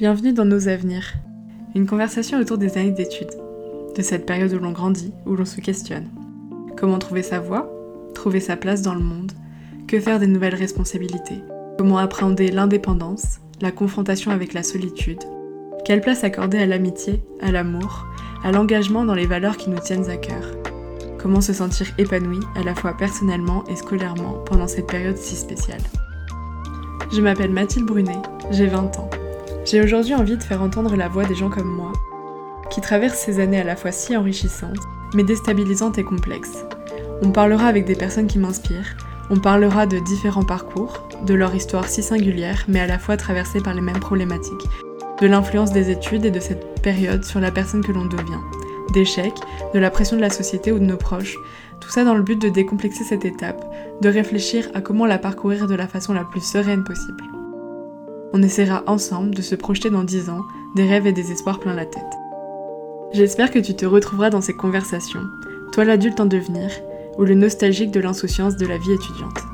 Bienvenue dans Nos Avenirs, une conversation autour des années d'études, de cette période où l'on grandit, où l'on se questionne. Comment trouver sa voie, trouver sa place dans le monde, que faire des nouvelles responsabilités, comment appréhender l'indépendance, la confrontation avec la solitude, quelle place accorder à l'amitié, à l'amour, à l'engagement dans les valeurs qui nous tiennent à cœur, comment se sentir épanoui à la fois personnellement et scolairement pendant cette période si spéciale. Je m'appelle Mathilde Brunet, j'ai 20 ans. J'ai aujourd'hui envie de faire entendre la voix des gens comme moi, qui traversent ces années à la fois si enrichissantes, mais déstabilisantes et complexes. On parlera avec des personnes qui m'inspirent, on parlera de différents parcours, de leur histoire si singulière, mais à la fois traversée par les mêmes problématiques, de l'influence des études et de cette période sur la personne que l'on devient, d'échecs, de la pression de la société ou de nos proches, tout ça dans le but de décomplexer cette étape, de réfléchir à comment la parcourir de la façon la plus sereine possible. On essaiera ensemble de se projeter dans 10 ans, des rêves et des espoirs plein la tête. J'espère que tu te retrouveras dans ces conversations, toi l'adulte en devenir, ou le nostalgique de l'insouciance de la vie étudiante.